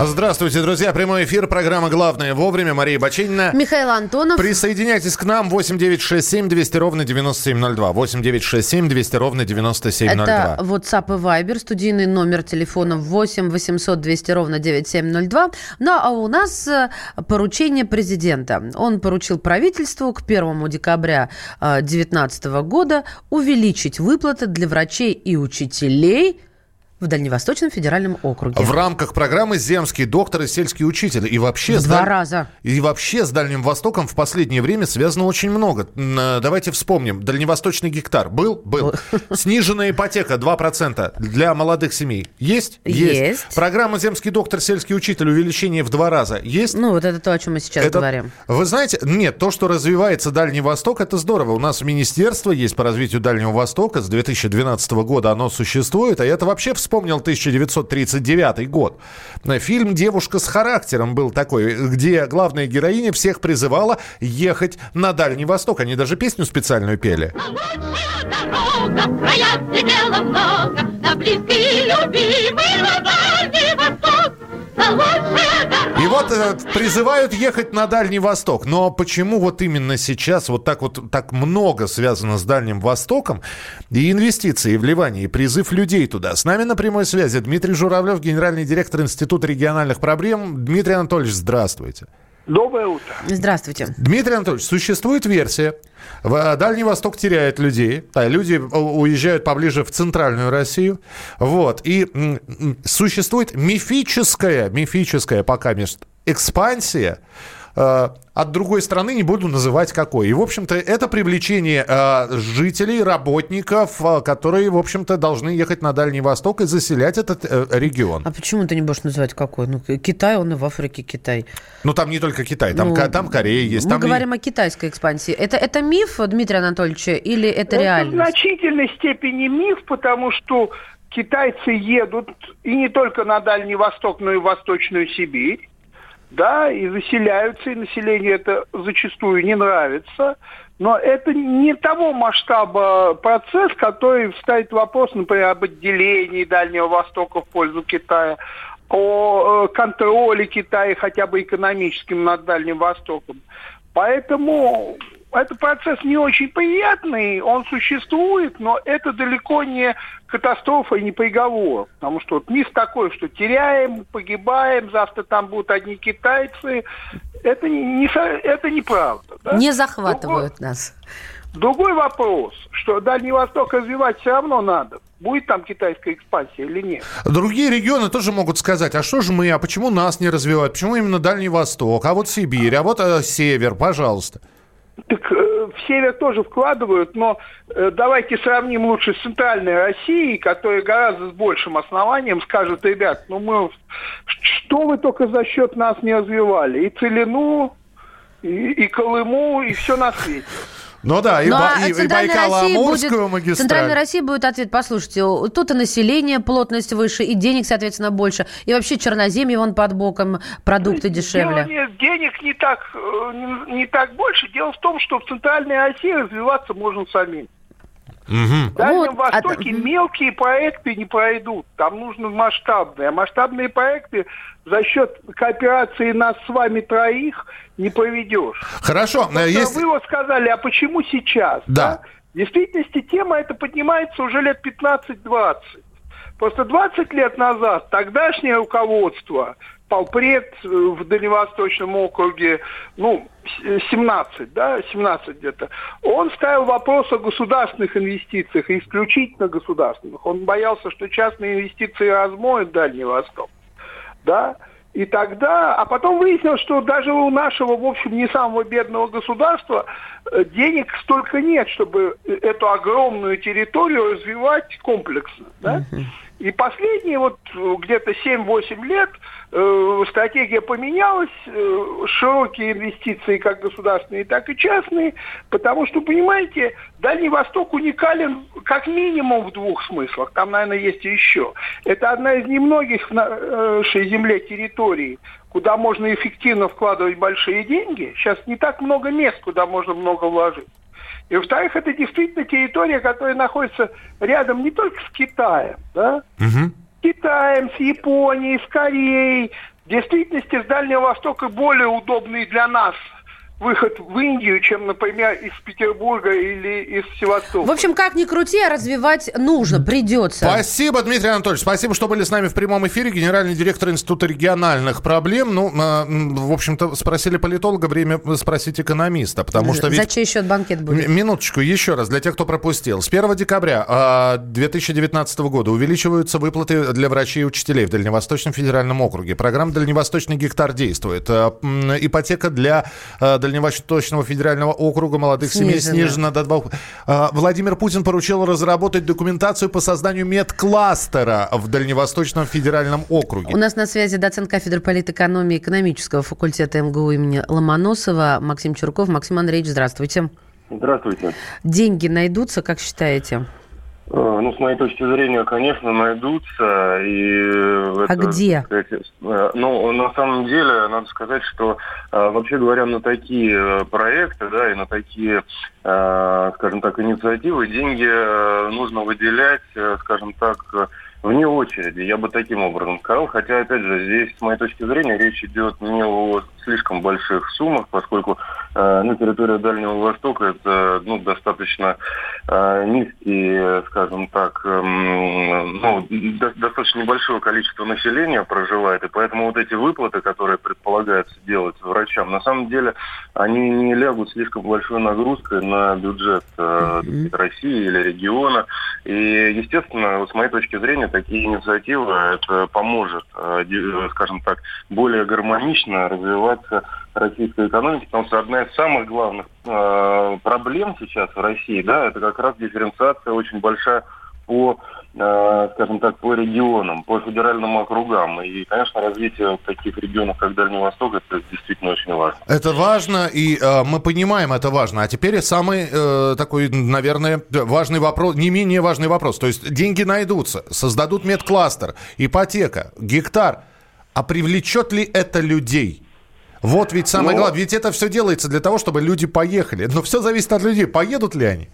Здравствуйте, друзья. Прямой эфир. Программа «Главное вовремя». Мария Бачинина. Михаил Антонов. Присоединяйтесь к нам. 8 9 6 7 200 ровно 9702. 8 9 6 7 200 ровно 9702. Это WhatsApp и Viber. Студийный номер телефона 8 800 200 ровно 9702. Ну, а у нас э, поручение президента. Он поручил правительству к 1 декабря 2019 года увеличить выплаты для врачей и учителей – в Дальневосточном федеральном округе. В рамках программы «Земский доктор» и «Сельский учитель». И вообще, два Даль... раза. И вообще с Дальним Востоком в последнее время связано очень много. Э, давайте вспомним. Дальневосточный гектар был? Был. Сниженная ипотека 2% для молодых семей. Есть? Есть. Программа «Земский доктор», «Сельский учитель» увеличение в два раза. Есть? Ну, вот это то, о чем мы сейчас это... говорим. Вы знаете, нет, то, что развивается Дальний Восток, это здорово. У нас министерство есть по развитию Дальнего Востока. С 2012 года оно существует. А это вообще в вспомнил 1939 год. Фильм «Девушка с характером» был такой, где главная героиня всех призывала ехать на Дальний Восток. Они даже песню специальную пели. На близкий любимый на Дальний Восток. Вот э, призывают ехать на Дальний Восток. Но почему вот именно сейчас вот так вот так много связано с Дальним Востоком? И инвестиции, и вливание, и призыв людей туда. С нами на прямой связи Дмитрий Журавлев, генеральный директор Института региональных проблем. Дмитрий Анатольевич, здравствуйте. Доброе утро. Здравствуйте. Дмитрий Анатольевич, существует версия, в Дальний Восток теряет людей, да, люди уезжают поближе в центральную Россию, вот, и существует мифическая, мифическая пока экспансия Э, от другой страны, не буду называть какой. И, в общем-то, это привлечение э, жителей, работников, э, которые, в общем-то, должны ехать на Дальний Восток и заселять этот э, регион. А почему ты не будешь называть какой? Ну, Китай, он и в Африке Китай. Ну, там не только Китай, там, ну, там Корея есть. Мы там говорим и... о китайской экспансии. Это, это миф, Дмитрий Анатольевич, или это, это реальность? в значительной степени миф, потому что китайцы едут и не только на Дальний Восток, но и в Восточную Сибирь да, и заселяются, и населению это зачастую не нравится. Но это не того масштаба процесс, который ставит вопрос, например, об отделении Дальнего Востока в пользу Китая, о э, контроле Китая хотя бы экономическим над Дальним Востоком. Поэтому это процесс не очень приятный, он существует, но это далеко не катастрофа и не приговор. Потому что вот миф такой, что теряем, погибаем, завтра там будут одни китайцы. Это, не, не, это неправда. Да? Не захватывают Другой, нас. Другой вопрос, что Дальний Восток развивать все равно надо. Будет там китайская экспансия или нет? Другие регионы тоже могут сказать, а что же мы, а почему нас не развивают? Почему именно Дальний Восток, а вот Сибирь, а вот э, Север, пожалуйста. Так э, в север тоже вкладывают, но э, давайте сравним лучше с центральной Россией, которая гораздо с большим основанием скажет, ребят, ну мы что вы только за счет нас не развивали? И Целину, и, и Колыму, и все на свете. Ну да, и, ну, а и, и Байкало-Амурскую магистраль. Центральная Россия будет ответ, послушайте, тут и население, плотность выше, и денег, соответственно, больше. И вообще черноземье вон под боком, продукты дешевле. Дело не, денег не так, э, не, не так больше. Дело в том, что в Центральной России развиваться можно самим. Угу. В Дальнем вот, а Востоке а... мелкие проекты не пройдут. Там нужны масштабные. А масштабные проекты за счет кооперации нас с вами троих не проведешь. Хорошо. Вот, есть... Вы вот сказали, а почему сейчас? Да. да? В действительности тема эта поднимается уже лет 15-20. Просто 20 лет назад тогдашнее руководство полпред э, в Дальневосточном округе, ну, 17, да, 17 где-то, он ставил вопрос о государственных инвестициях, исключительно государственных. Он боялся, что частные инвестиции размоют Дальний Восток, да, и тогда, а потом выяснилось, что даже у нашего, в общем, не самого бедного государства э, денег столько нет, чтобы эту огромную территорию развивать комплексно. Да? И последние вот э, где-то 7-8 лет э, стратегия поменялась, э, широкие инвестиции как государственные, так и частные, потому что, понимаете, Дальний Восток уникален как минимум в двух смыслах, там, наверное, есть и еще. Это одна из немногих в нашей земле территорий, куда можно эффективно вкладывать большие деньги. Сейчас не так много мест, куда можно много вложить. И, во-вторых, это действительно территория, которая находится рядом не только с Китаем, да, Мгм. Китаем, с Японией, с Кореей. В действительности с Дальнего Востока более удобный для нас выход в Индию, чем, например, из Петербурга или из Севастополя. В общем, как ни крути, а развивать нужно, придется. Спасибо, Дмитрий Анатольевич. Спасибо, что были с нами в прямом эфире. Генеральный директор Института региональных проблем. Ну, э, м, в общем-то, спросили политолога, время спросить экономиста. Потому что ведь... За чей счет банкет будет? М- Минуточку, еще раз, для тех, кто пропустил. С 1 декабря а, 2019 года увеличиваются выплаты для врачей и учителей в Дальневосточном федеральном округе. Программа «Дальневосточный гектар» действует. А, Ипотека для а, Дальневосточного федерального округа молодых семей Снижена. до двух. А, Владимир Путин поручил разработать документацию по созданию медкластера в Дальневосточном федеральном округе. У нас на связи доцент кафедры политэкономии экономического факультета МГУ имени Ломоносова Максим Чурков. Максим Андреевич, здравствуйте. Здравствуйте. Деньги найдутся, как считаете? Э, Ну, с моей точки зрения, конечно, найдутся. И А где? так сказать, э, ну, на самом деле, надо сказать, что э, вообще говоря, на такие проекты, да, и на такие, скажем так, инициативы деньги нужно выделять, скажем так, вне очереди, я бы таким образом сказал. Хотя, опять же, здесь, с моей точки зрения, речь идет не о слишком больших суммах, поскольку ну, территория Дальнего Востока это ну, достаточно э, низкий, э, скажем так, эм, ну, до- достаточно небольшое количество населения проживает, и поэтому вот эти выплаты, которые предполагается делать врачам, на самом деле они не лягут слишком большой нагрузкой на бюджет э, России или региона. И, естественно, вот с моей точки зрения, такие инициативы это поможет, э, э, скажем так, более гармонично развиваться российской экономике, потому что одна из самых главных э, проблем сейчас в России, да, это как раз дифференциация очень большая по, э, скажем так, по регионам, по федеральным округам. И, конечно, развитие таких регионов, как Дальний Восток, это действительно очень важно. Это важно, и э, мы понимаем, это важно. А теперь самый э, такой, наверное, важный вопрос, не менее важный вопрос. То есть деньги найдутся, создадут медкластер, ипотека, гектар. А привлечет ли это людей? Вот ведь самое Ну- главное. Ведь это все делается для того, чтобы люди поехали. Но все зависит от людей. Поедут ли они?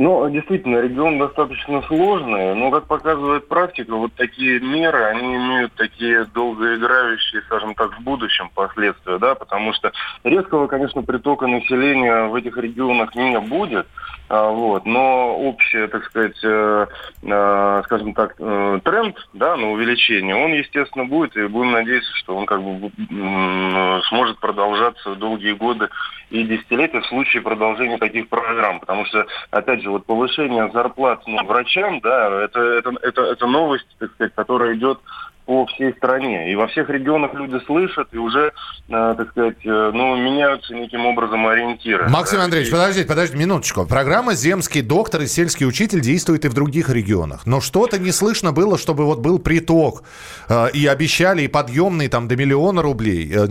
Ну, действительно, регион достаточно сложный, но, как показывает практика, вот такие меры, они имеют такие долгоиграющие, скажем так, в будущем последствия, да, потому что резкого, конечно, притока населения в этих регионах не будет, вот, но общий, так сказать, э, э, скажем так, э, тренд, да, на увеличение, он, естественно, будет, и будем надеяться, что он как бы м, сможет продолжаться долгие годы и десятилетия в случае продолжения таких программ, потому что, опять же, вот повышение зарплат ну, врачам, да, это, это, это, это новость, так сказать, которая идет по всей стране. И во всех регионах люди слышат и уже, э, так сказать, э, ну, меняются неким образом ориентиры. Максим Да, Андреевич, подождите, подождите минуточку. Программа «Земский доктор» и «Сельский учитель» действует и в других регионах. Но что-то не слышно было, чтобы вот был приток. Э, И обещали и подъемный там до миллиона рублей. В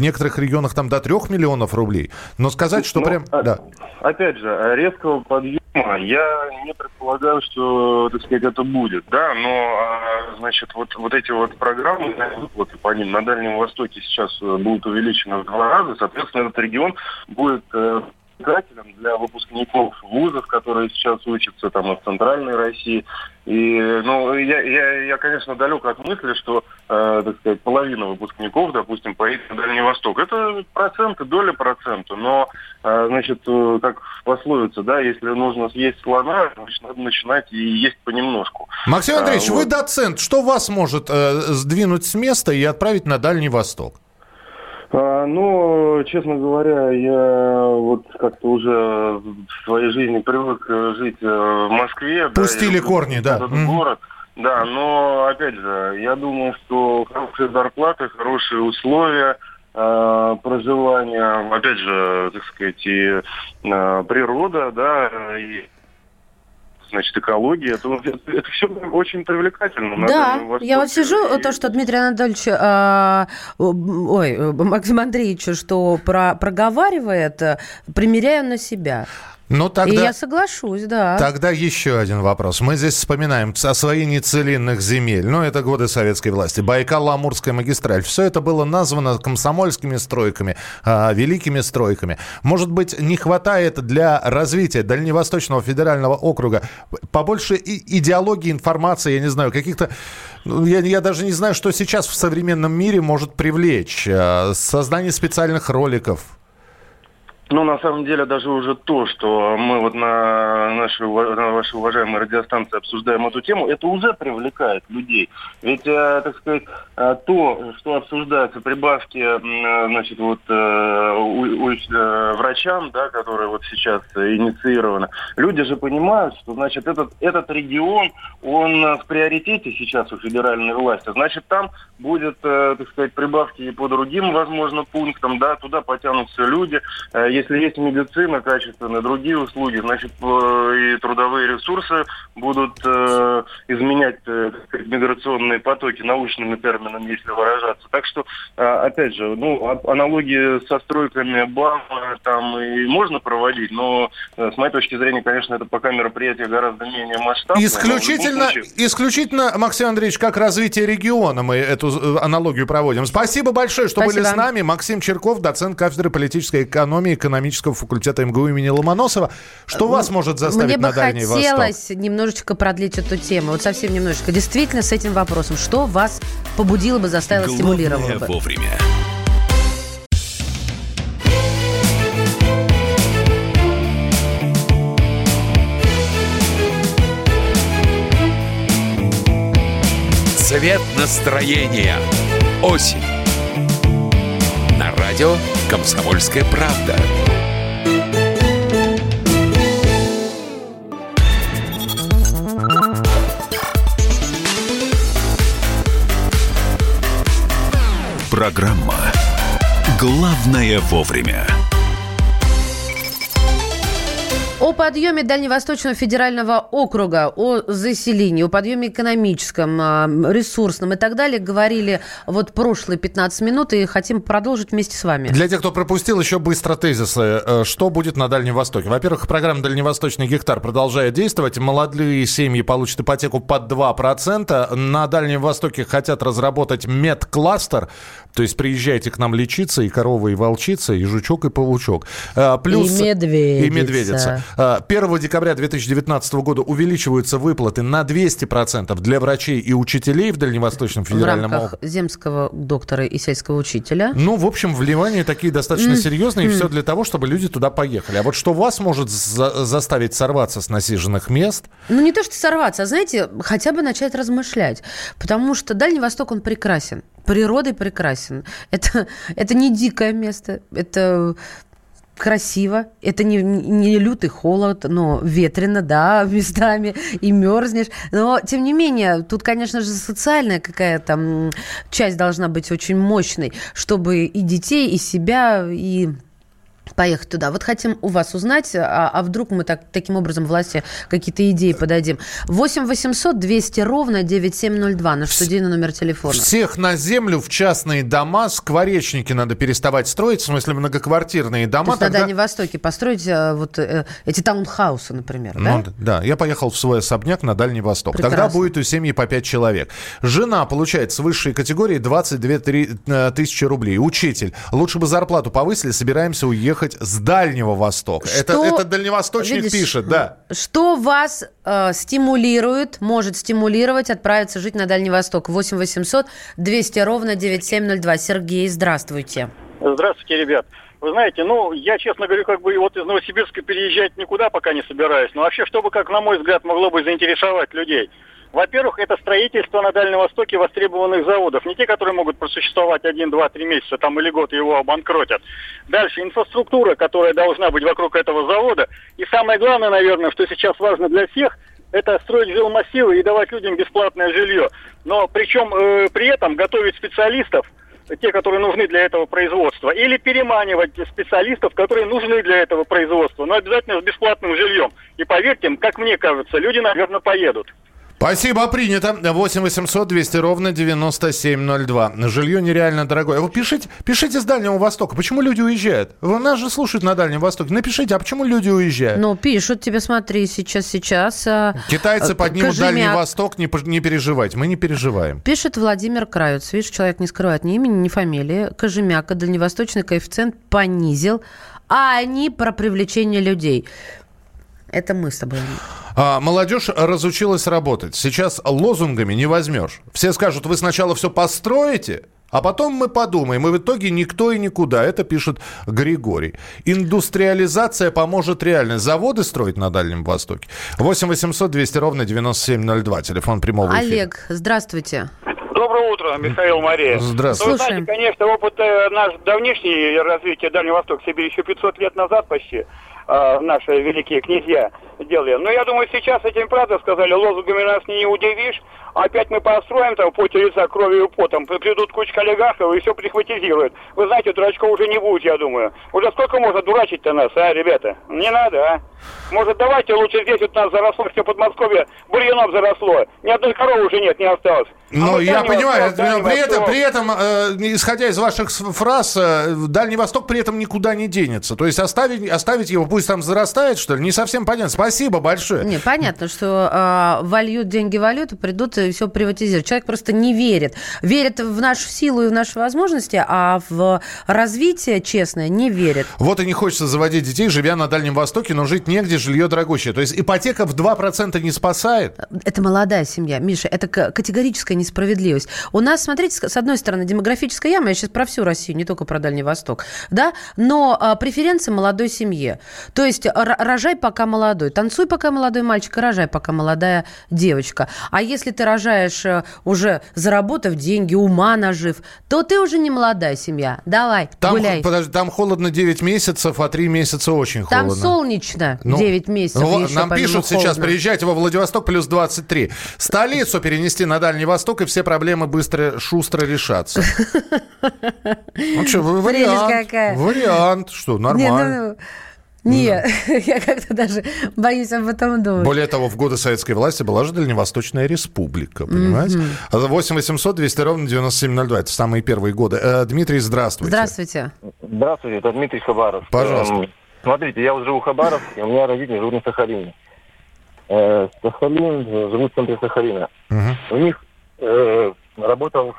некоторых регионах там до трех миллионов рублей. Но сказать, что Ну, прям... а- Да. Опять же, резкого подъема я не предполагаю, что, так сказать, это будет, да, но, а, значит, вот, вот эти вот программы, вот по ним на Дальнем Востоке сейчас э, будут увеличены в два раза, соответственно, этот регион будет привлекательным для выпускников вузов, которые сейчас учатся там в Центральной России. И, ну, я, я, я, конечно, далек от мысли, что, э, так сказать, половина выпускников, допустим, поедет на Дальний Восток. Это проценты, доля процента, но, э, значит, э, как в пословице, да, если нужно съесть слона, значит, надо начинать и есть понемножку. Максим А, Андреевич, вы вот. доцент. Что вас может э, сдвинуть с места и отправить на Дальний Восток? А, ну, честно говоря, я вот как-то уже в своей жизни привык э, жить э, в Москве. да, Пустили люблю корни, да. Этот город. Да, но опять же, я думаю, что хорошие зарплаты, хорошие условия э, проживания, опять же, так сказать, и э, природа, да, и значит, экология, это, это, все очень привлекательно. Да, я вот сижу, И- то, что Дмитрий Анатольевич, а, ой, Максим Андреевич, что про, проговаривает, э, примеряю на себя. Ну, тогда... И я соглашусь, да. Тогда еще один вопрос. Мы здесь вспоминаем освоение целинных земель. Ну, это годы советской власти. Байкал-Амурская магистраль. Все это было названо комсомольскими стройками, э, великими стройками. Может быть, не хватает для развития Дальневосточного федерального округа побольше и идеологии, информации, я не знаю, каких-то... Ну, я, я даже не знаю, что сейчас в современном мире может привлечь. Э, создание специальных роликов, ну, на самом деле, даже уже то, что мы вот на нашей, на вашей уважаемой радиостанции обсуждаем эту тему, это уже привлекает людей. Ведь, э, так сказать, э, то, что обсуждается прибавки, э, значит, вот у, у, врачам, да, которые вот сейчас инициированы, люди же понимают, что, значит, этот, этот регион, он в приоритете сейчас у федеральной власти. Значит, там будет, так сказать, прибавки и по другим, возможно, пунктам, да, туда потянутся люди, если есть медицина качественная, другие услуги, значит, и трудовые ресурсы будут э, изменять э, миграционные потоки научными терминами, если выражаться. Так что, э, опять же, ну, аналогии со стройками БАМ там и можно проводить, но э, с моей точки зрения, конечно, это пока мероприятие гораздо менее масштабное. Исключительно, исключительно, Максим Андреевич, как развитие региона мы эту э, аналогию проводим. Спасибо большое, что Спасибо. были с нами. Максим Черков, доцент кафедры политической экономии, экономического факультета МГУ имени Ломоносова. Что вас может заставить Мне на Дальний Восток? Мне бы хотелось немножечко продлить эту тему. Вот совсем немножечко. Действительно, с этим вопросом. Что вас побудило бы, заставило, Главное стимулировало бы? вовремя. Цвет настроения. Осень. На радио «Комсомольская правда». Программа «Главное вовремя». О подъеме Дальневосточного федерального округа, о заселении, о подъеме экономическом, а, ресурсном и так далее говорили вот прошлые 15 минут и хотим продолжить вместе с вами. Для тех, кто пропустил, еще быстро тезисы. Э, что будет на Дальнем Востоке? Во-первых, программа «Дальневосточный гектар» продолжает действовать. Молодые семьи получат ипотеку под 2%. На Дальнем Востоке хотят разработать медкластер. То есть приезжайте к нам лечиться, и корова, и волчица, и жучок, и паучок. Э, плюс... И медведица. И медведица. 1 декабря 2019 года увеличиваются выплаты на 200% для врачей и учителей в Дальневосточном федеральном В рамках земского доктора и сельского учителя. Ну, в общем, вливания такие достаточно серьезные, и все для того, чтобы люди туда поехали. А вот что вас может за заставить сорваться с насиженных мест? Ну, не то, что сорваться, а, знаете, хотя бы начать размышлять. Потому что Дальний Восток, он прекрасен природой прекрасен. Это, это не дикое место, это красиво. Это не, не лютый холод, но ветрено, да, местами, и мерзнешь. Но, тем не менее, тут, конечно же, социальная какая-то часть должна быть очень мощной, чтобы и детей, и себя, и поехать туда. Вот хотим у вас узнать, а, а вдруг мы так, таким образом власти какие-то идеи подадим. 8 800 200 ровно 9702, наш студийный номер телефона. Всех на землю в частные дома, скворечники надо переставать строить, в смысле многоквартирные дома. То есть тогда... на Дальнем Востоке построить э, вот э, эти таунхаусы, например, да? Ну, да, я поехал в свой особняк на Дальний Восток. Прекрасно. Тогда будет у семьи по 5 человек. Жена получает с высшей категории 22 э, тысячи рублей. Учитель. Лучше бы зарплату повысили, собираемся уехать ехать с Дальнего Востока. Что, это, это дальневосточник видишь, пишет, да. Что вас э, стимулирует, может стимулировать отправиться жить на Дальний Восток? 8 800 200 ровно 9702. Сергей, здравствуйте. Здравствуйте, ребят. Вы знаете, ну, я, честно говорю, как бы вот из Новосибирска переезжать никуда пока не собираюсь. Но вообще, что бы, как на мой взгляд, могло бы заинтересовать людей – во-первых, это строительство на Дальнем Востоке востребованных заводов. Не те, которые могут просуществовать один, два, три месяца там или год и его обанкротят. Дальше инфраструктура, которая должна быть вокруг этого завода. И самое главное, наверное, что сейчас важно для всех, это строить жилмассивы и давать людям бесплатное жилье. Но причем э, при этом готовить специалистов, те, которые нужны для этого производства, или переманивать специалистов, которые нужны для этого производства, но обязательно с бесплатным жильем. И поверьте, как мне кажется, люди, наверное, поедут. Спасибо, принято. 8 800 200 ровно 9702. Жилье нереально дорогое. Вы пишите, пишите с Дальнего Востока. Почему люди уезжают? Вы нас же слушают на Дальнем Востоке. Напишите, а почему люди уезжают? Ну, пишут тебе, смотри, сейчас, сейчас. а, Китайцы а, поднимут Кожемяк. Дальний Восток, не, не переживайте. Мы не переживаем. Пишет Владимир Кравец. Видишь, человек не скрывает ни имени, ни фамилии. Кожемяка дальневосточный коэффициент понизил, а они про привлечение людей. Это мы с тобой. А, молодежь разучилась работать. Сейчас лозунгами не возьмешь. Все скажут, вы сначала все построите, а потом мы подумаем. И в итоге никто и никуда. Это пишет Григорий. Индустриализация поможет реально. Заводы строить на Дальнем Востоке. 8 800 200 ровно 9702. Телефон прямого эфира. Олег, здравствуйте. Доброе утро, Михаил Мария. Здравствуйте. Ну, вы знаете, конечно, опыт э, наш давнишний развития Дальнего Востока себе еще 500 лет назад почти э, наши великие князья делали. Но я думаю, сейчас этим правда сказали, лозунгами нас не удивишь. Опять мы построим там поте лица кровью и потом. Придут кучка олигархов и все прихватизируют. Вы знаете, дурачков уже не будет, я думаю. Уже сколько можно дурачить-то нас, а, ребята? Не надо, а? Может, давайте лучше здесь вот нас заросло, все Подмосковье бурьяном заросло. Ни одной коровы уже нет, не осталось. А Ну, я понимаю, Восток, Дальний при этом, при этом э, исходя из ваших фраз, э, Дальний Восток при этом никуда не денется. То есть оставить, оставить его, пусть там зарастает, что ли, не совсем понятно. Спасибо большое. Не, понятно, что а, вольют деньги в валюту, придут и все приватизируют. Человек просто не верит. Верит в нашу силу и в наши возможности, а в развитие честное не верит. Вот и не хочется заводить детей, живя на Дальнем Востоке, но жить негде, жилье дорогущее. То есть ипотека в 2% не спасает? Это молодая семья, Миша, это категорическая несправедливость. У нас, смотрите, с одной стороны, демографическая яма, я сейчас про всю Россию, не только про Дальний Восток, да, но а, преференции молодой семье. То есть рожай пока молодой, танцуй пока молодой мальчик, и рожай пока молодая девочка. А если ты рожаешь э, уже заработав деньги, ума нажив, то ты уже не молодая семья. Давай, Там, гуляй. подожди, там холодно 9 месяцев, а 3 месяца очень Там холодно. солнечно Ну, 9 месяцев. ну, нам пишут сейчас, холодно. приезжайте во Владивосток, плюс 23. Столицу перенести на Дальний Восток, и все проблемы быстро, шустро решатся. Ну что, вариант. Вариант. Что, Не, нормально. Ну, не, я как-то даже боюсь об этом думать. Более того, в годы советской власти была же Дальневосточная республика, понимаете? 8 800 200 ровно 9702. Это самые первые годы. Э, Дмитрий, здравствуйте. Здравствуйте. Здравствуйте, это Дмитрий Хабаров. Пожалуйста. Эм, Смотрите, я вот живу в Хабаровске, у меня родители живут на Сахалине. Э, Сахалин, э, живут в центре Сахалина. Мгм. У них э, работал,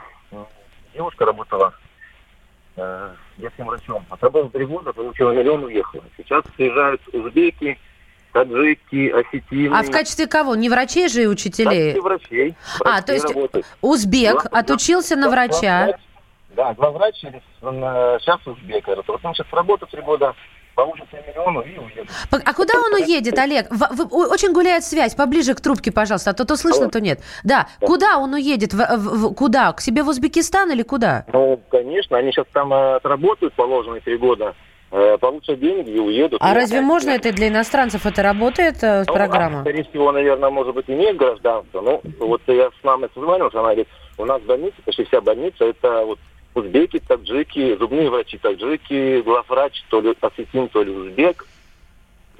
девушка работала э, детским врачом. Отработала три года, получила миллион, уехала. Сейчас приезжают узбеки, таджики, осетины. А в качестве кого? Не врачей же и учителей? качестве врачей. А, то есть работают. узбек Два- отучился на два- врача. два- Да, два врача, э, сейчас узбек. Вот он сейчас работает три года, получит себе миллион и уедет. А куда он уедет, Олег? В- о- очень гуляет связь. Поближе к трубке, пожалуйста. А то то слышно, Алло. то нет. Да. Куда он уедет? В- в- в- куда? К себе в Узбекистан или куда? Ну, конечно, они сейчас там э, отработают положенные три года, э, получат деньги и уедут. А Ну, разве можно это и для иностранцев? Это работает э, Ну, программа? а, скорее всего, наверное, может быть, имеет гражданство. Ну, вот я с мамой созвонился, она говорит, у нас больница, почти вся больница, это вот узбеки, таджики, зубные врачи таджики, главврач, то ли осетин, то ли узбек.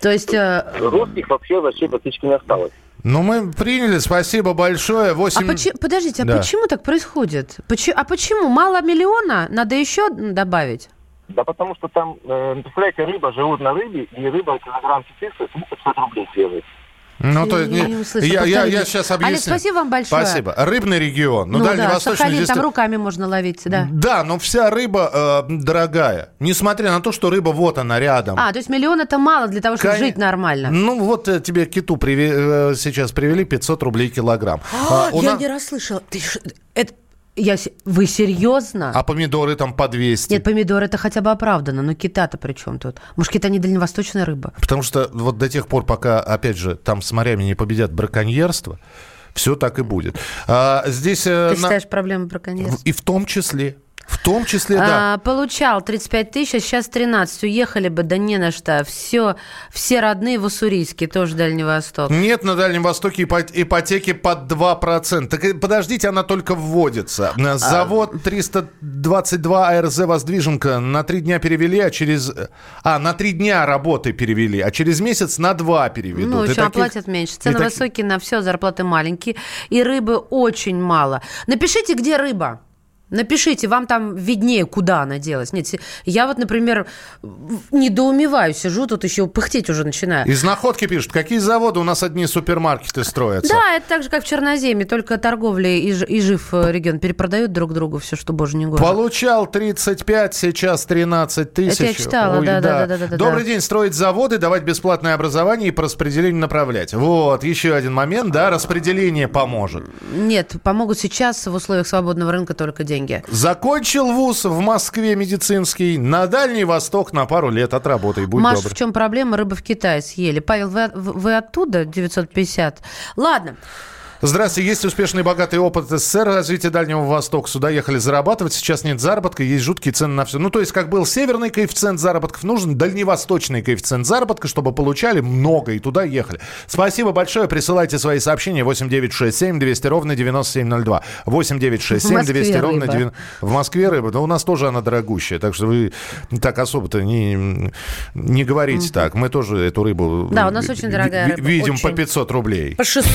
То есть... э, Русских вообще врачей практически не осталось. Ну, мы приняли, спасибо большое. А 8... почему, подождите, а Да. почему так происходит? Почему, а почему? Мало миллиона? Надо еще добавить? Да потому что там, э, представляете, рыба живут на рыбе, и рыба килограмм 400, 500 рублей свежий. Ну, то есть, Я не- не я, я, я сейчас объясню. Олег, спасибо вам большое. Спасибо. Рыбный регион. Ну, Ну, да, дальневосточный Сахалин, здесь... там руками можно ловить, да. Да, но вся рыба э, дорогая. Несмотря на то, что рыба вот она рядом. А, то есть миллион это мало для того, чтобы Кон- жить нормально. Ну, вот э, тебе киту приве- э, сейчас привели 500 рублей килограмм. А, у я на- не расслышала. Ты это, я, вы серьезно? а помидоры там по 200. Нет, помидоры это хотя бы оправдано, но кита-то при чем тут? Может, кита не дальневосточная рыба? Потому что вот до тех пор, пока, опять же, там с морями не победят браконьерство, все так и будет. А, здесь... э, Ты на- считаешь проблемы браконьерства? И в том числе... В том числе, да. А, получал 35 тысяч, а сейчас 13. Уехали бы, да не на что. Все, все родные в Уссурийске, тоже Дальний Восток. Нет, на Дальнем Востоке ипо- ипотеки под 2%. Так подождите, она только вводится. А, Завод 322 АРЗ «Воздвиженка» на три дня перевели, а через... А, на три дня работы перевели, а через месяц на два переведут. Ну, общем, таких- оплатят меньше. Цены и высокие на все, зарплаты маленькие. И рыбы очень мало. Напишите, где рыба. Напишите, вам там виднее, куда она делась. Нет, я вот, например, недоумеваю, сижу тут еще пыхтеть уже начинаю. Из находки пишут, какие заводы у нас одни супермаркеты строятся. Да, это так же, как в Черноземье, только торговля и, и жив э, регион перепродают друг другу все, что боже не гоже. Получал 35, сейчас 13 тысяч. я читала, да, да, да, да, да, Добрый да. день, строить заводы, давать бесплатное образование и по распределению направлять. Вот, еще один момент, да, распределение поможет. Нет, помогут сейчас в условиях свободного рынка только деньги. Закончил вуз в Москве медицинский, на Дальний Восток на пару лет отработай, будь Маш, добр. в чем проблема? Рыбы в Китае съели. Павел, вы, вы оттуда? 950. Ладно. Здравствуйте, есть успешный и богатый опыт СССР развития Дальнего Востока. Сюда ехали зарабатывать, сейчас нет заработка, есть жуткие цены на все. Ну, то есть, как был северный коэффициент заработков, нужен дальневосточный коэффициент заработка, чтобы получали много и туда ехали. Спасибо большое, присылайте свои сообщения 8967 200 ровно 9702. 8967 В 200 Москве ровно рыба. 90... В Москве рыба, но у нас тоже она дорогущая, так что вы так особо-то не, не говорите так. Мы тоже эту рыбу Да, у нас очень дорогая рыба, видим по очень. 500 рублей. По 600.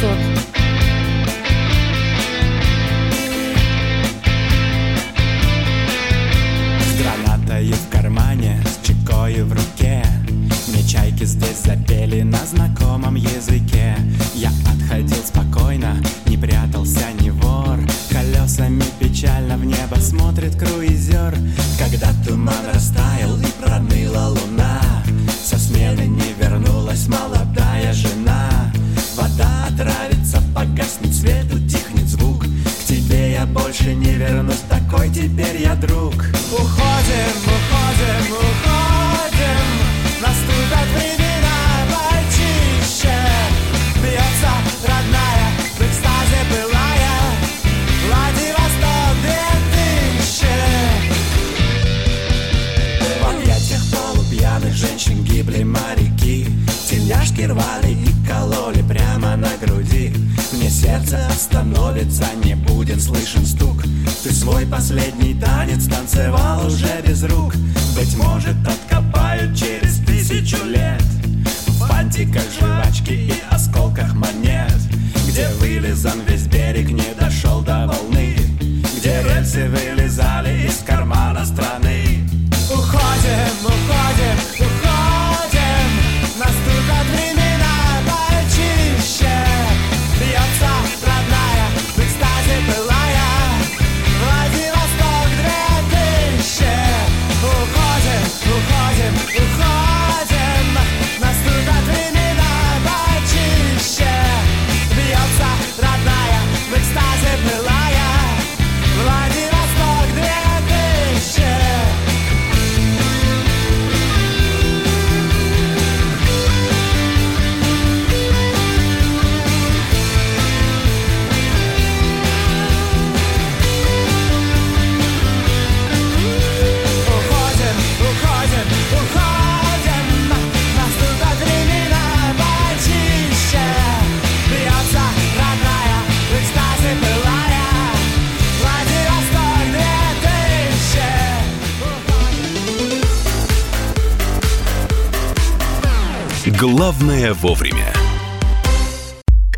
Главное вовремя.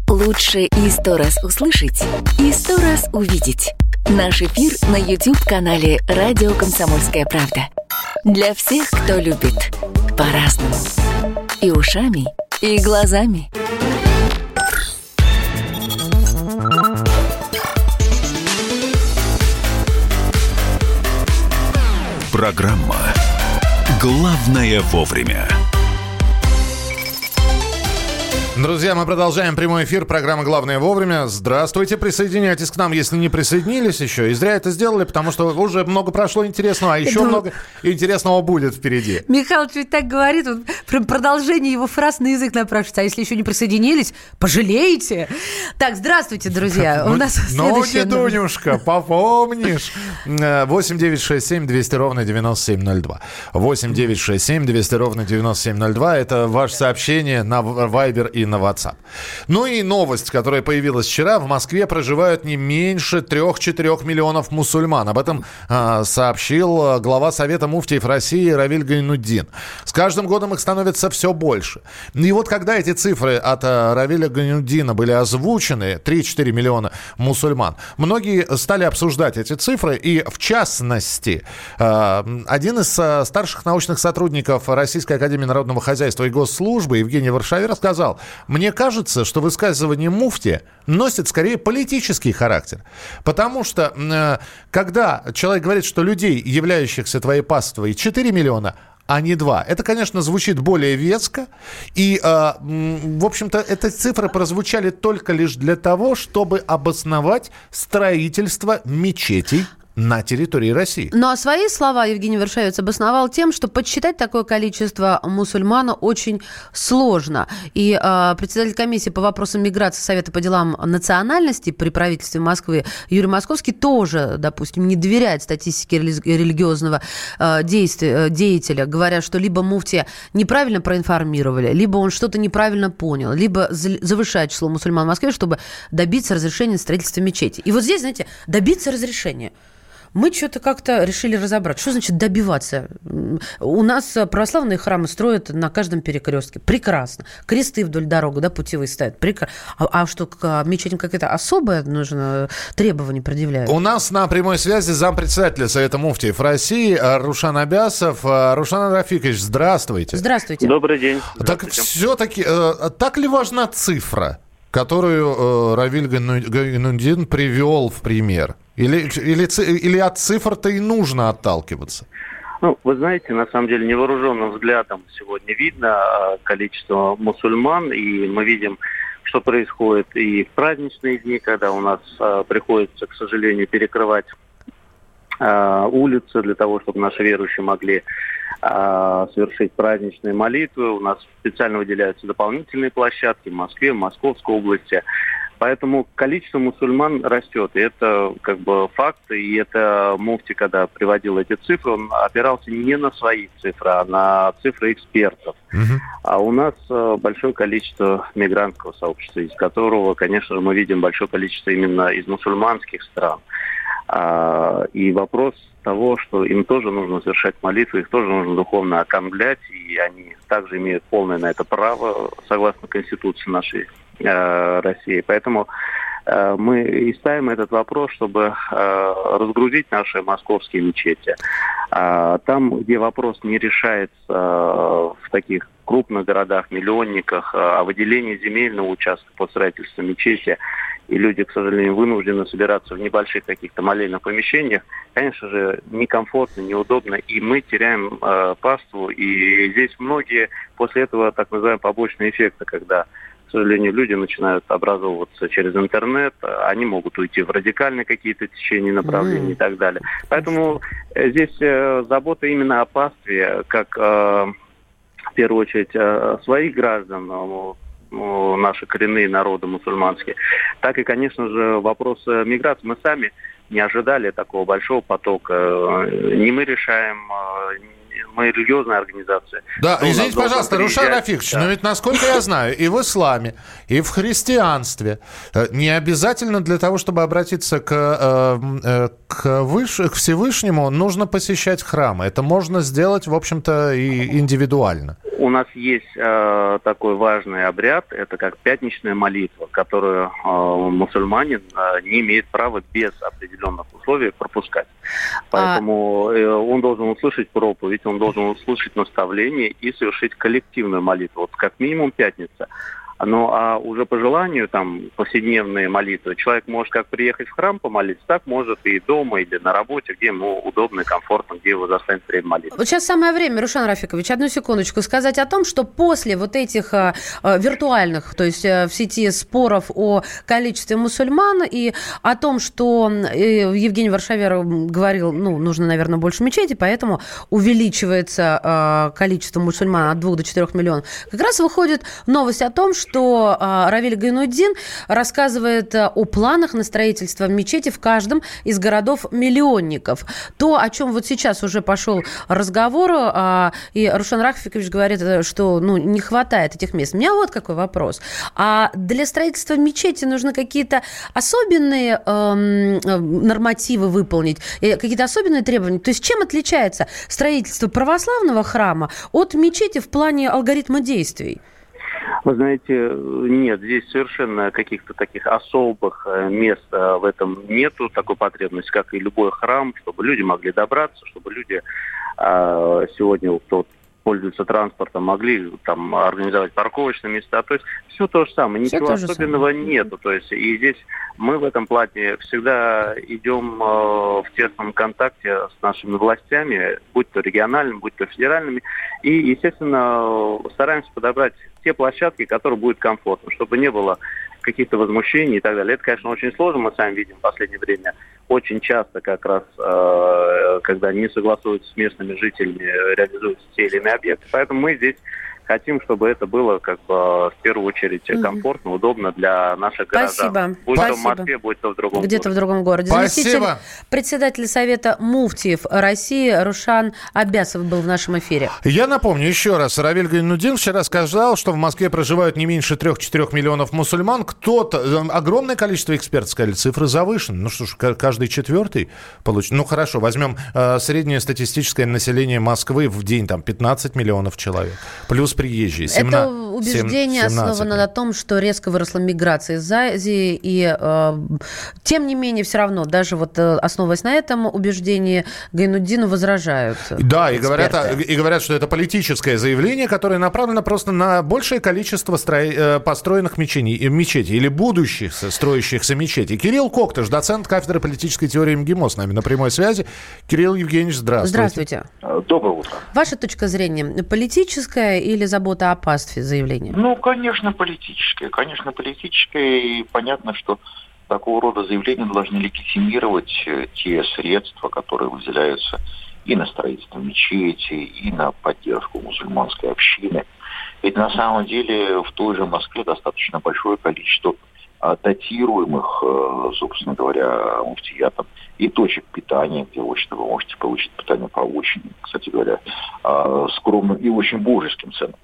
Лучше и сто раз услышать, и сто раз увидеть. Наш эфир на YouTube-канале «Радио Комсомольская правда». Для всех, кто любит по-разному. И ушами, и глазами. Программа «Главное вовремя». Друзья, мы продолжаем прямой эфир программы «Главное вовремя». Здравствуйте, присоединяйтесь к нам, если не присоединились еще. И зря это сделали, потому что уже много прошло интересного, а еще думаю- много интересного будет впереди. Михалыч ведь так говорит, вот, прям продолжение его фраз на язык напрашивается. А если еще не присоединились, пожалеете. Так, здравствуйте, друзья. У нас Ну, следующее... дедунюшка, попомнишь. Э, 8 9 6 7 200 ровно 9702. 8 9 6 7 200 ровно 9702. Это ваше сообщение на Viber и на WhatsApp. Ну и новость, которая появилась вчера. В Москве проживают не меньше 3-4 миллионов мусульман. Об этом а, сообщил э, глава Совета муфтиев России Равиль Гайнуддин. С каждым годом их становится все больше. И вот когда эти цифры от э, Равиля Гайнуддина были озвучены, 3-4 миллиона мусульман, многие стали обсуждать эти цифры. И в частности, э, один из э, старших научных сотрудников Российской Академии Народного Хозяйства и Госслужбы Евгений Варшавер сказал, мне кажется, что высказывание муфти носит скорее политический характер. Потому что, э, когда человек говорит, что людей, являющихся твоей паствой, 4 миллиона, а не 2. Это, конечно, звучит более веско. И, э, в общем-то, эти цифры прозвучали только лишь для того, чтобы обосновать строительство мечетей на территории России. Ну а свои слова Евгений Вершавец обосновал тем, что подсчитать такое количество мусульман очень сложно. И э, председатель комиссии по вопросам миграции Совета по делам национальности при правительстве Москвы Юрий Московский тоже, допустим, не доверяет статистике рели- религиозного э, действия, деятеля, говоря, что либо муфтия неправильно проинформировали, либо он что-то неправильно понял, либо завышает число мусульман в Москве, чтобы добиться разрешения на строительство мечети. И вот здесь, знаете, добиться разрешения – мы что-то как-то решили разобрать. Что значит добиваться? У нас э, православные храмы строят на каждом перекрестке. Прекрасно. Кресты вдоль дороги, да, путевые ставят. Прекрасно. А, а что, к а, мечетям какое-то особое нужно требование предъявляют? У нас на прямой связи зампредседателя Совета муфтиев России э, Рушан Абясов. Э, Рушан Рафикович, здравствуйте. Здравствуйте. Добрый день. Так все-таки, так ли важна цифра, которую э, Равиль Гайну- Гайнуддин привел в пример? Или, или, или от цифр-то и нужно отталкиваться? Ну, вы знаете, на самом деле невооруженным взглядом сегодня видно а, количество мусульман, и мы видим, что происходит и в праздничные дни, когда у нас а, приходится, к сожалению, перекрывать а, улицы для того, чтобы наши верующие могли совершить праздничные молитвы. У нас специально выделяются дополнительные площадки в Москве, в Московской области. Поэтому количество мусульман растет. И это как бы факт. И это муфти, когда приводил эти цифры, он опирался не на свои цифры, а на цифры экспертов. А у нас э, большое количество мигрантского сообщества, из которого, конечно же, мы видим большое количество именно из мусульманских стран. А, и вопрос того, что им тоже нужно совершать молитвы, их тоже нужно духовно окормлять, и они также имеют полное на это право, согласно Конституции нашей э, России. Поэтому э, мы и ставим этот вопрос, чтобы э, разгрузить наши московские мечети. А там, где вопрос не решается э, в таких крупных городах, миллионниках, э, о выделении земельного участка под строительство мечети, и люди, к сожалению, вынуждены собираться в небольших каких-то молельных помещениях, конечно же, некомфортно, неудобно, и мы теряем э, паству, и здесь многие после этого так называемые побочные эффекты, когда к сожалению, люди начинают образовываться через интернет, они могут уйти в радикальные какие-то течения, направления Мгм. и так далее. Поэтому э, здесь э, забота именно о пастве, как э, в первую очередь э, своих граждан, э, наши коренные народы мусульманские, так и, конечно же, вопрос э, миграции. Мы сами не ожидали такого большого потока. Э, Не мы решаем, э, мы религиозная организация. Да, Кто извините, пожалуйста, Рушан? Рафикович, Да. но ведь, насколько я знаю, и в исламе, и в христианстве э, не обязательно для того, чтобы обратиться к, э, э, к, выше, к Всевышнему, нужно посещать храмы. Это можно сделать, в общем-то, и индивидуально. У нас есть э, такой важный обряд, это как пятничная молитва, которую э, мусульманин э, не имеет права без определенных условий пропускать. Поэтому э, он должен услышать проповедь, он должен услышать наставление и совершить коллективную молитву. Вот как минимум пятница. Ну, а уже по желанию, там, повседневные молитвы, человек может как приехать в храм помолиться, так может и дома, или на работе, где ему удобно и комфортно, где его застанет время молиться. Вот сейчас самое время, Рушан Рафикович, одну секундочку, сказать о том, что после вот этих э, виртуальных, то есть э, в сети споров о количестве мусульман и о том, что э, Евгений Варшавер говорил, ну, нужно, наверное, больше мечети, поэтому увеличивается э, количество мусульман от 2 до 4 миллионов. Как раз выходит новость о том, что э, Равиль Гайнуддин рассказывает э, о планах на строительство мечети в каждом из городов-миллионников. То, о чем вот сейчас уже пошел разговор, э, и Рушан Рахфикович говорит, э, что ну, не хватает этих мест. У меня вот какой вопрос. А для строительства мечети нужны какие-то особенные эм, нормативы выполнить, какие-то особенные требования? То есть чем отличается строительство православного храма от мечети в плане алгоритма действий? Вы знаете, нет, здесь совершенно каких-то таких особых э, мест э, в этом нету, такой потребности, как и любой храм, чтобы люди могли добраться, чтобы люди э, сегодня, кто пользуются транспортом, могли там организовать парковочные места. То есть все то же самое, Всё ничего особенного самое. нету. То есть и здесь мы в этом плане всегда идем э, в тесном контакте с нашими властями, будь то региональными, будь то федеральными, и, естественно, э, стараемся подобрать те площадки, которые будут комфортно, чтобы не было каких-то возмущений и так далее. Это, конечно, очень сложно, мы сами видим в последнее время. Очень часто как раз, э, когда не согласуются с местными жителями, э, реализуются те или иные объекты. Поэтому мы здесь хотим, чтобы это было как бы в первую очередь Мгм. комфортно, удобно для наших горожан. Спасибо. Будь то в Спасибо. Москве, будь то в другом Где-то в городе. другом городе. Спасибо. Председателя Совета Муфтиев России Рушан Абясов был в нашем эфире. Я напомню еще раз, Равиль Гайнудин вчера сказал, что в Москве проживают не меньше 3-4 миллионов мусульман. Кто-то, э, огромное количество экспертов сказали, цифры завышены. Ну что ж, ка- каждый четвертый получит. Ну хорошо, возьмем э, среднее статистическое население Москвы в день, там 15 миллионов человек. Плюс приезжие. 17, Это убеждение 17 основано на том, что резко выросла миграция из Азии, и э, тем не менее все равно, даже вот э, основываясь на этом убеждении, Гайнуддину возражают. Да, и говорят, эксперты. и говорят, что это политическое заявление, которое направлено просто на большее количество строи- э, построенных меченей, э, мечетей или будущих строящихся мечетей. Кирилл Коктыш, доцент кафедры политической теории МГИМО с нами на прямой связи. Кирилл Евгеньевич, здравствуйте. Здравствуйте. Доброе утро. Ваша точка зрения, политическая или забота о пастве заявление? Ну, конечно, политическое. Конечно, политическое. И понятно, что такого рода заявления должны легитимировать э, те средства, которые выделяются и на строительство мечети, и на поддержку мусульманской общины. Ведь на самом деле в той же Москве достаточно большое количество датируемых, э, собственно говоря, муфтиятом и точек питания, где, общем-то, вы можете получить питание по очень, кстати говоря, а, скромным и очень божеским ценам.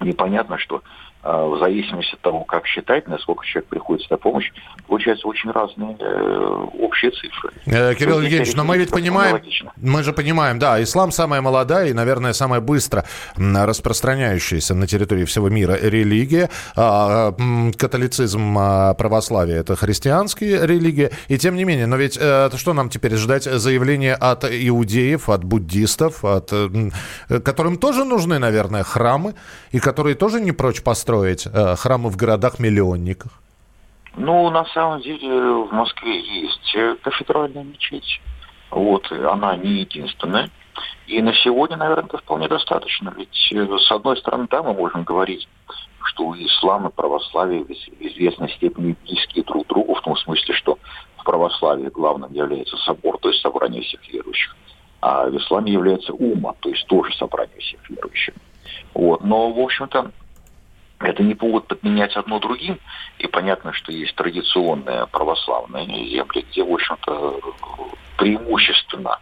Непонятно, что в зависимости от того, как считать, насколько человек приходится на помощь, получаются очень разные э, общие цифры. Э, Кирилл Евгеньевич, но мы ведь понимаем, мы же понимаем, да, ислам самая молодая и, наверное, самая быстро распространяющаяся на территории всего мира религия. А, Католицизм, а, православие – это христианские религии. И тем не менее, но ведь э, что нам теперь ждать? Заявления от иудеев, от буддистов, от, которым тоже нужны, наверное, храмы, и которые тоже не прочь построить э, храмы в городах-миллионниках. Ну, на самом деле в Москве есть э, кафедральная мечеть. Вот, она не единственная. И на сегодня, наверное, это вполне достаточно. Ведь, э, с одной стороны, да, мы можем говорить, что ислам и православие в из- в известной степени близки друг другу, в том смысле, что в православии главным является собор, то есть собрание всех верующих. А в исламе является ума, то есть тоже собрание всех верующих. Вот. Но, в общем-то, это не повод подменять одно другим. И понятно, что есть традиционные православные земли, где, в общем-то, преимущественно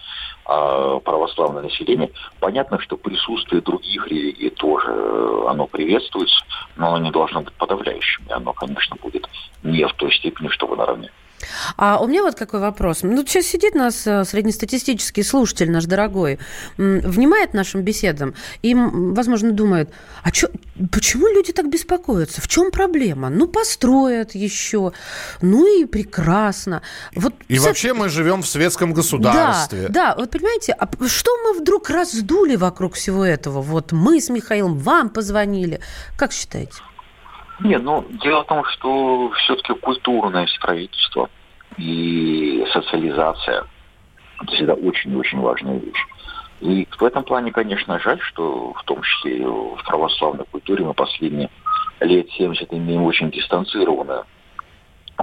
а, православное население. Понятно, что присутствие других религий тоже э, оно приветствуется, но оно не должно быть подавляющим. И оно, конечно, будет не в той степени, чтобы наравне. А у меня вот какой вопрос. Ну, сейчас сидит нас э, среднестатистический слушатель наш дорогой, внимает нашим беседам и, возможно, думает, а чё, почему люди так беспокоятся? В чем проблема? Ну, построят еще, ну и прекрасно. Вот И со- вообще мы живем в светском государстве. Да, да, вот понимаете, а что мы вдруг раздули вокруг всего этого? Вот мы с Михаилом вам позвонили. Как считаете? Нет, ну, дело в том, что все-таки культурное строительство и социализация – это всегда очень-очень важная вещь. И в этом плане, конечно, жаль, что в том числе в православной культуре мы последние лет 70 имеем очень дистанцированную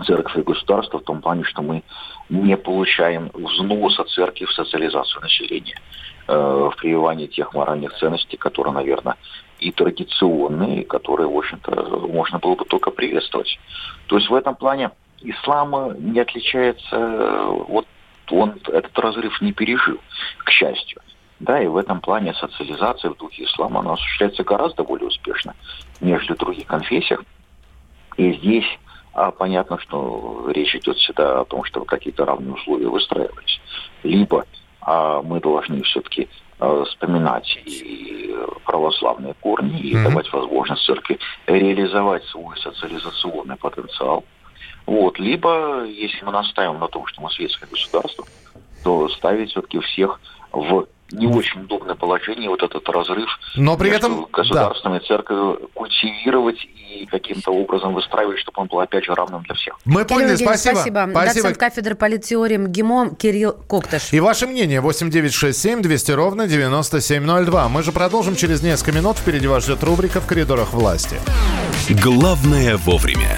церковь и государство в том плане, что мы не получаем взноса церкви в социализацию населения, э, в прививание тех моральных ценностей, которые, наверное, и традиционные, которые, в общем-то, можно было бы только приветствовать. То есть в этом плане ислам не отличается, вот он этот разрыв не пережил, к счастью. Да, и в этом плане социализация в духе ислама, она осуществляется гораздо более успешно, нежели в других конфессиях. И здесь а понятно, что речь идет всегда о том, что какие-то равные условия выстраивались. Либо а, мы должны все-таки а, вспоминать и православные корни и mm-hmm. давать возможность церкви реализовать свой социализационный потенциал. Вот. Либо, если мы настаиваем на том, что мы светское государство, то ставить все-таки всех в не очень удобное положение, вот этот разрыв Но при между этом, государственной да. церковью культивировать и каким-то образом выстраивать, чтобы он был опять же равным для всех. Мы поняли, спасибо. спасибо. спасибо. Доцент кафедры политеории МГИМО Кирилл Коктыш. И ваше мнение 8967 200 ровно 9702. Мы же продолжим через несколько минут. Впереди вас ждет рубрика «В коридорах власти». Главное вовремя.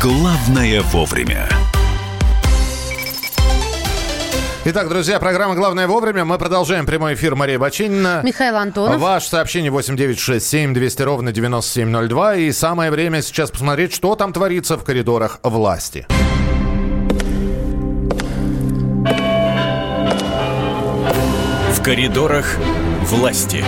«Главное вовремя». Итак, друзья, программа «Главное вовремя». Мы продолжаем прямой эфир Мария Бачинина. Михаил Антонов. Ваше сообщение 8967 200 ровно 9702. И самое время сейчас посмотреть, что там творится в коридорах власти. В коридорах власти.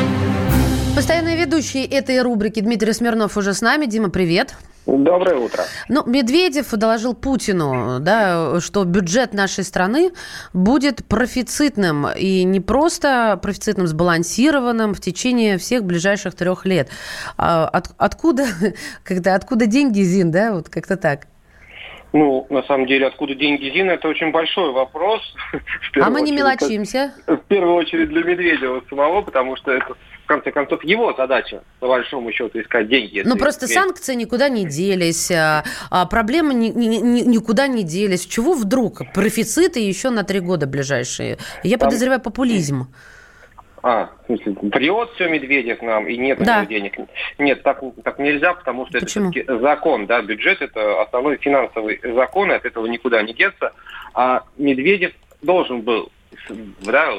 Ведущий этой рубрики Дмитрий Смирнов уже с нами. Дима, привет. Доброе утро. Ну, Медведев доложил Путину, да, что бюджет нашей страны будет профицитным. И не просто профицитным, сбалансированным в течение всех ближайших трех лет. А от, откуда, когда, откуда деньги, Зин, да, вот как-то так? Ну, на самом деле, откуда деньги Зина, это очень большой вопрос. А мы не мелочимся. В первую очередь для Медведева самого, потому что это конце концов, его задача, по большому счету, искать деньги. Ну, просто Медведев. санкции никуда не делись, а, а проблемы ни, ни, ни, никуда не делись. Чего вдруг? Профициты еще на три года ближайшие. Я Там... подозреваю популизм. А, в смысле, врет все Медведев нам, и нет да. денег. Нет, так, так нельзя, потому что Почему? это закон, да, бюджет это основной финансовый закон, от этого никуда не деться. А Медведев должен был, да,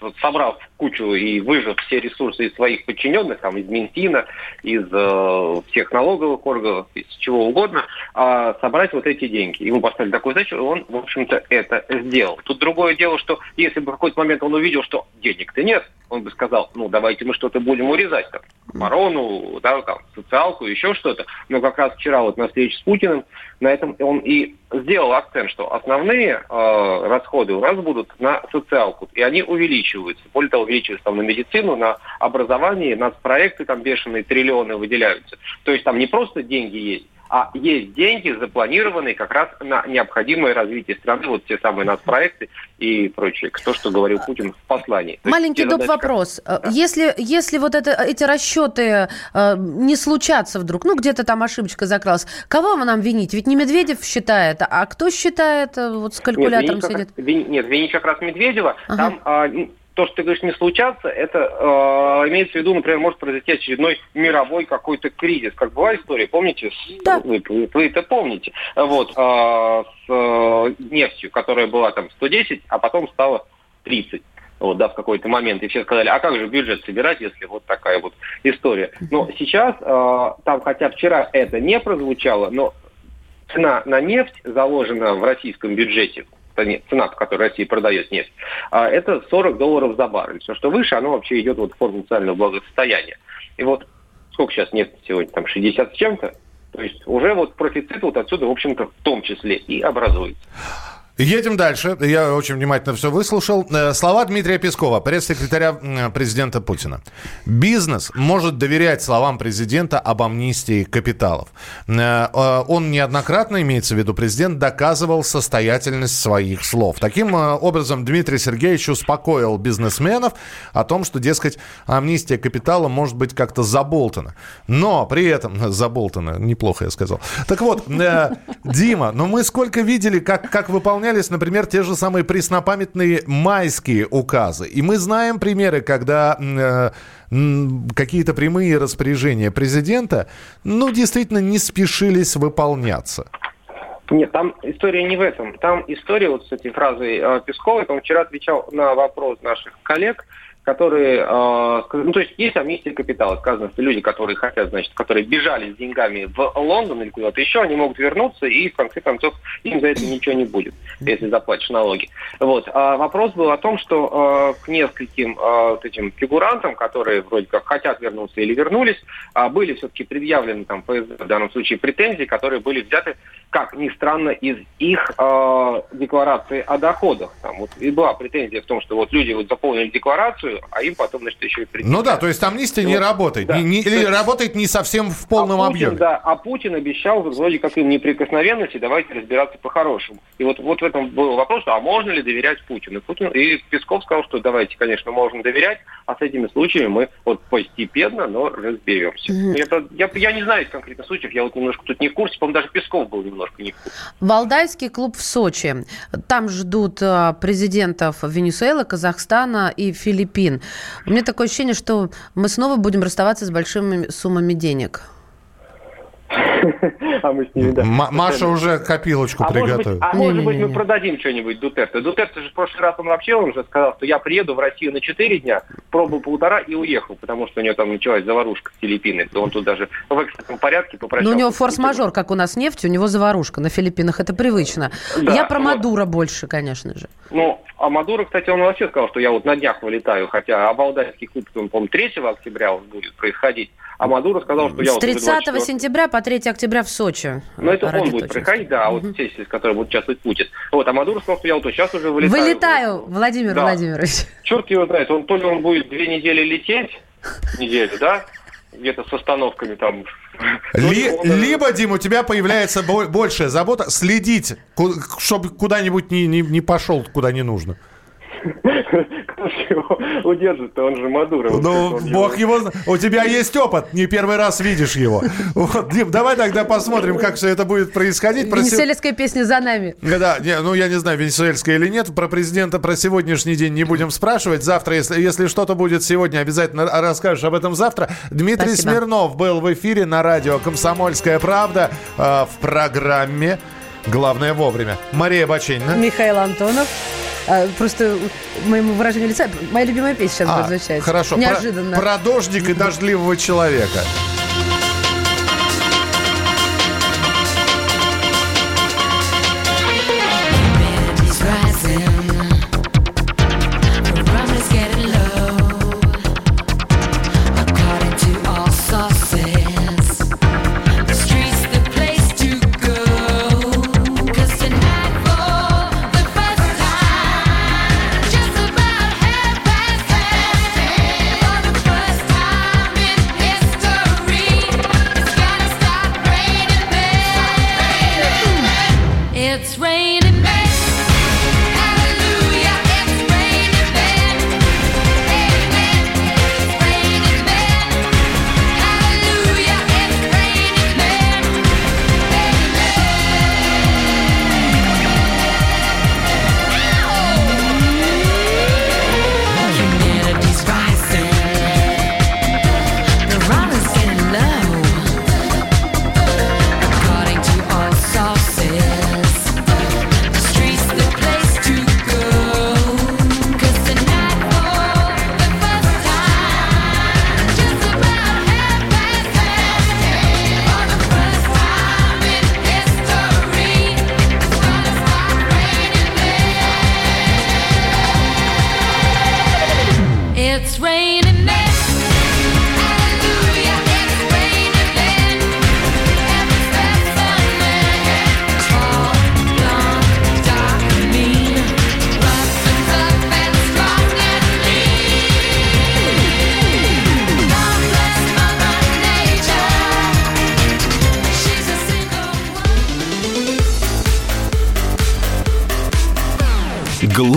вот собрав кучу и выжив все ресурсы из своих подчиненных, там, из Минфина, из э, всех налоговых органов, из чего угодно, э, собрать вот эти деньги. Ему поставили такую задачу, и он, в общем-то, это сделал. Тут другое дело, что если бы в какой-то момент он увидел, что денег-то нет, он бы сказал, ну, давайте мы что-то будем урезать, там, оборону, да, там, социалку, еще что-то. Но как раз вчера вот на встрече с Путиным на этом он и сделал акцент, что основные э, расходы у нас будут на социалку, и они увеличиваются. Более того, увеличиваются там на медицину, на образование, на проекты там бешеные триллионы выделяются. То есть там не просто деньги есть, а есть деньги, запланированные как раз на необходимое развитие страны, вот те самые нацпроекты и прочее, то, что говорил Путин в послании. Маленький доп. вопрос. Да. Если, если вот это, эти расчеты э, не случатся вдруг, ну, где-то там ошибочка закралась, кого нам винить? Ведь не Медведев считает, а кто считает, э, вот с калькулятором нет, сидит? Раз, вин, нет, винить как раз Медведева. Ага. Там э, то, что ты говоришь, не случаться, это э, имеется в виду, например, может произойти очередной мировой какой-то кризис, как была история, помните? Да. Вы, вы, вы это помните. Вот, э, с э, нефтью, которая была там 110, а потом стала 30 вот, да, в какой-то момент, и все сказали, а как же бюджет собирать, если вот такая вот история. Но сейчас, э, там, хотя вчера это не прозвучало, но цена на нефть заложена в российском бюджете цена, по которой Россия продает нефть, а это 40 долларов за баррель. Все, что выше, оно вообще идет вот в форму социального благосостояния. И вот сколько сейчас нефти сегодня, там 60 с чем-то, то есть уже вот профицит вот отсюда, в общем-то, в том числе и образуется. Едем дальше. Я очень внимательно все выслушал. Э, слова Дмитрия Пескова, пресс-секретаря президента Путина. Бизнес может доверять словам президента об амнистии капиталов. Э, э, он неоднократно, имеется в виду президент, доказывал состоятельность своих слов. Таким образом, Дмитрий Сергеевич успокоил бизнесменов о том, что, дескать, амнистия капитала может быть как-то заболтана. Но при этом... Заболтана, неплохо я сказал. Так вот, Дима, ну мы сколько видели, как, как выполняют выполнялись, например, те же самые преснопамятные майские указы. И мы знаем примеры, когда э, какие-то прямые распоряжения президента, ну, действительно, не спешились выполняться. Нет, там история не в этом. Там история вот с этой фразой э, Пескова. Он вчера отвечал на вопрос наших коллег – которые, э, ну, то есть есть амнистия капитала. Сказано, что люди, которые хотят, значит, которые бежали с деньгами в Лондон или куда-то еще, они могут вернуться, и в конце концов им за это ничего не будет, если заплатишь налоги. Вот. А вопрос был о том, что э, к нескольким э, вот этим фигурантам, которые вроде как хотят вернуться или вернулись, были все-таки предъявлены там в данном случае претензии, которые были взяты, как ни странно, из их декларации о доходах. Там вот и была претензия в том, что вот люди вот заполнили декларацию, а им потом, значит, еще и прийти. Ну да, то есть амнистия вот. не работает. Да. Не, не, или работает не совсем в полном а Путин, объеме. Да, а Путин обещал вроде как им неприкосновенности, давайте разбираться по-хорошему. И вот, вот в этом был вопрос, а можно ли доверять Путину? И, Путин, и Песков сказал, что давайте, конечно, можно доверять, а с этими случаями мы вот постепенно, но разберемся. Mm-hmm. Это, я, я не знаю конкретных случаев, я вот немножко тут не в курсе, по-моему, даже Песков был немножко не в курсе. Валдайский клуб в Сочи. Там ждут а, президентов Венесуэлы, Казахстана и Филиппин. Филиппин. У меня такое ощущение, что мы снова будем расставаться с большими суммами денег. А мы с ними, да. Маша уже копилочку а приготовила. а может быть, мы продадим что-нибудь Дутерте. Дутерте же в прошлый раз он вообще он уже сказал, что я приеду в Россию на 4 дня, пробыл полтора и уехал, потому что у него там началась заварушка с Филиппины. То он тут даже в экстренном порядке попросил. Но у него форс-мажор, как у нас нефть, у него заварушка на Филиппинах. Это привычно. Да, я про вот. Мадура больше, конечно же. Ну, а Мадуро, кстати, он вообще сказал, что я вот на днях вылетаю, хотя Обалдайский клуб, он, по-моему, 3 октября он будет происходить. А Мадуро сказал, что я... С 30 вот 24... сентября по 3 октября в Сочи. Ну, это он будет проходить, да, а вот угу. те, с которыми будет участвовать Путин. Вот, а Мадуро сказал, что я вот сейчас уже вылетаю. Вылетаю, Владимир да. Владимирович. Черт его знает, он то ли он будет две недели лететь, неделю, да, где-то с остановками там. Ли, либо, Дим, у тебя появляется большая забота следить, чтобы куда-нибудь не, не, не пошел, куда не нужно. Кто же его удержит-то? Он же Мадуро. Ну, бог его... У тебя есть опыт, не первый раз видишь его. Вот, Дим, давай тогда посмотрим, как все это будет происходить. Венесуэльская песня за нами. Да, не, ну я не знаю, венесуэльская или нет. Про президента про сегодняшний день не будем спрашивать. Завтра, если, если что-то будет сегодня, обязательно расскажешь об этом завтра. Дмитрий Спасибо. Смирнов был в эфире на радио «Комсомольская правда» э, в программе «Главное вовремя». Мария Баченина. Михаил Антонов. А, просто моему выражению лица моя любимая песня сейчас а, будет звучать. Хорошо. Неожиданно. Про, про дождик и дождливого человека.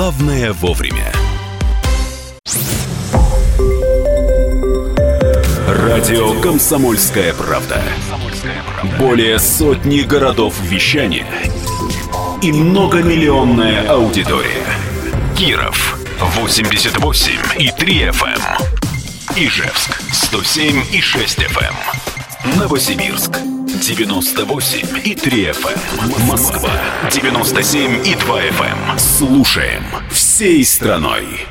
Главное вовремя. Радио «Комсомольская правда». Более сотни городов вещания и многомиллионная аудитория. Киров 88 и 3 FM. Эм. Ижевск 107 и 6 FM. Эм. Новосибирск 98 и 3 FM. Эм. Москва 97 и 2 FM. Слушаем всей страной.